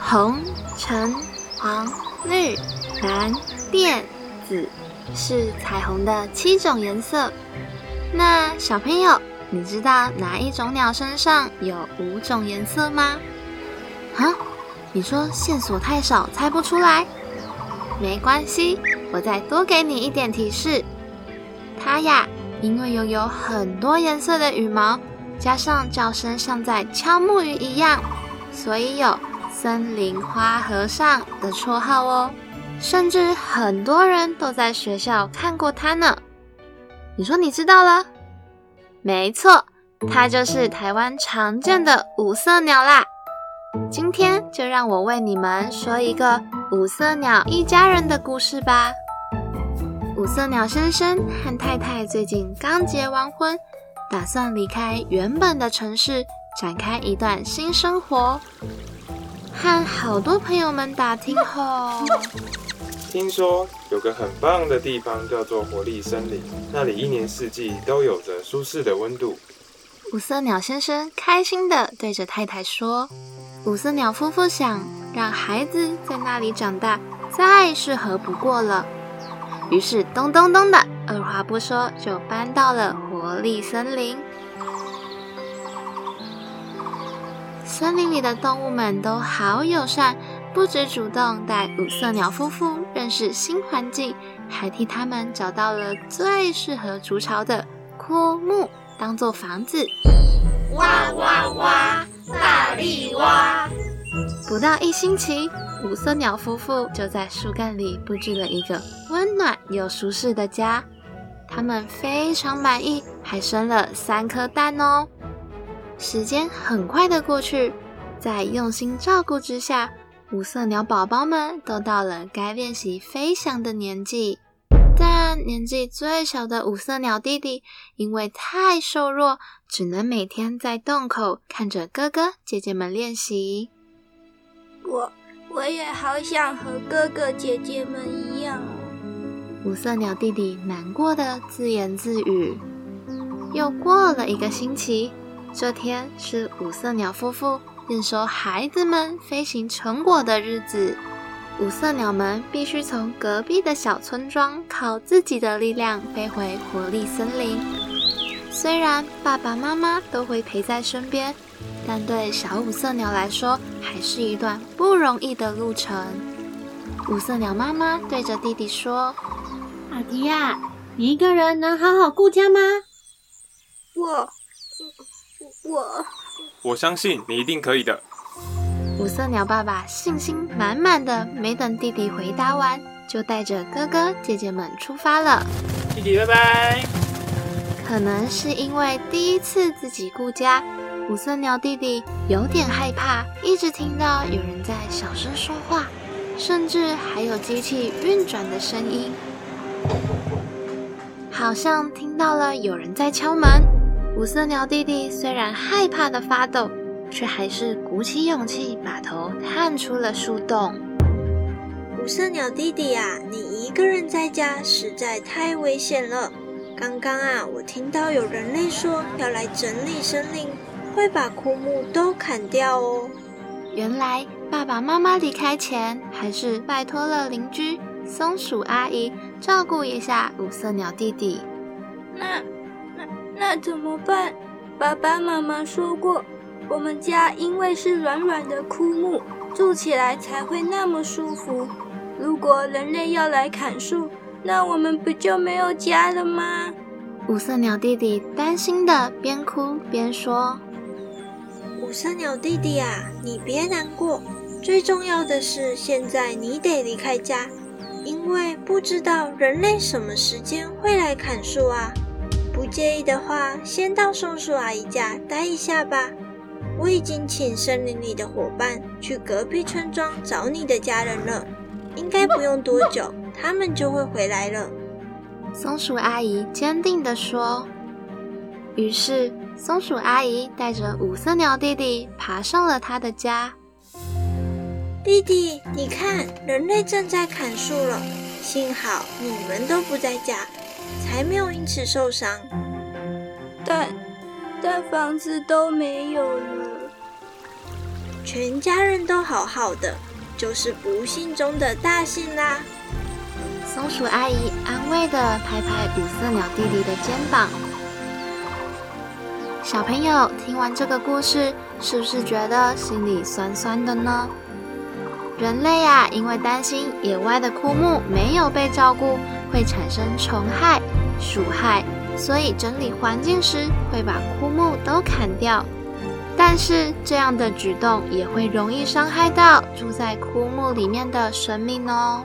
红、橙、黄、绿、蓝、靛、紫是彩虹的七种颜色。那小朋友，你知道哪一种鸟身上有五种颜色吗？啊？你说线索太少，猜不出来？没关系，我再多给你一点提示。它呀，因为拥有很多颜色的羽毛，加上叫声像在敲木鱼一样，所以有“森林花和尚”的绰号哦。甚至很多人都在学校看过它呢。你说你知道了？没错，它就是台湾常见的五色鸟啦。今天就让我为你们说一个五色鸟一家人的故事吧。五色鸟先生和太太最近刚结完婚，打算离开原本的城市，展开一段新生活。和好多朋友们打听后，听说有个很棒的地方叫做活力森林，那里一年四季都有着舒适的温度。五色鸟先生开心地对着太太说。五色鸟夫妇想让孩子在那里长大，再适合不过了。于是咚咚咚的，二话不说就搬到了活力森林。森林里的动物们都好友善，不止主动带五色鸟夫妇认识新环境，还替他们找到了最适合筑巢的枯木，当做房子。哇哇哇！大力蛙。不到一星期，五色鸟夫妇就在树干里布置了一个温暖又舒适的家。他们非常满意，还生了三颗蛋哦。时间很快的过去，在用心照顾之下，五色鸟宝宝们都到了该练习飞翔的年纪。但年纪最小的五色鸟弟弟，因为太瘦弱，只能每天在洞口看着哥哥姐姐们练习。我我也好想和哥哥姐姐们一样哦。五色鸟弟弟难过的自言自语。又过了一个星期，这天是五色鸟夫妇验收孩子们飞行成果的日子。五色鸟们必须从隔壁的小村庄靠自己的力量飞回活力森林。虽然爸爸妈妈都会陪在身边，但对小五色鸟来说，还是一段不容易的路程。五色鸟妈妈对着弟弟说：“阿迪亚，你一个人能好好顾家吗？”“我……我……我相信你一定可以的。”五色鸟爸爸信心满满的，没等弟弟回答完，就带着哥哥姐姐们出发了。弟弟，拜拜。可能是因为第一次自己顾家，五色鸟弟弟有点害怕，一直听到有人在小声说话，甚至还有机器运转的声音，好像听到了有人在敲门。五色鸟弟弟虽然害怕的发抖。却还是鼓起勇气，把头探出了树洞。五色鸟弟弟啊，你一个人在家实在太危险了。刚刚啊，我听到有人类说要来整理森林，会把枯木都砍掉哦。原来爸爸妈妈离开前，还是拜托了邻居松鼠阿姨照顾一下五色鸟弟弟。那那那怎么办？爸爸妈妈说过。我们家因为是软软的枯木，住起来才会那么舒服。如果人类要来砍树，那我们不就没有家了吗？五色鸟弟弟担心的边哭边说：“五色鸟弟弟啊，你别难过。最重要的是，现在你得离开家，因为不知道人类什么时间会来砍树啊。不介意的话，先到松鼠阿姨家待一下吧。”我已经请森林里的伙伴去隔壁村庄找你的家人了，应该不用多久，他们就会回来了。松鼠阿姨坚定地说。于是，松鼠阿姨带着五色鸟弟弟爬上了他的家。弟弟，你看，人类正在砍树了，幸好你们都不在家，才没有因此受伤。但。但房子都没有了。全家人都好好的，就是不幸中的大幸啦。松鼠阿姨安慰地拍拍五色鸟弟弟的肩膀。小朋友听完这个故事，是不是觉得心里酸酸的呢？人类呀，因为担心野外的枯木没有被照顾，会产生虫害、鼠害，所以整理环境时会把枯木都砍掉。但是这样的举动也会容易伤害到住在枯木里面的生命哦。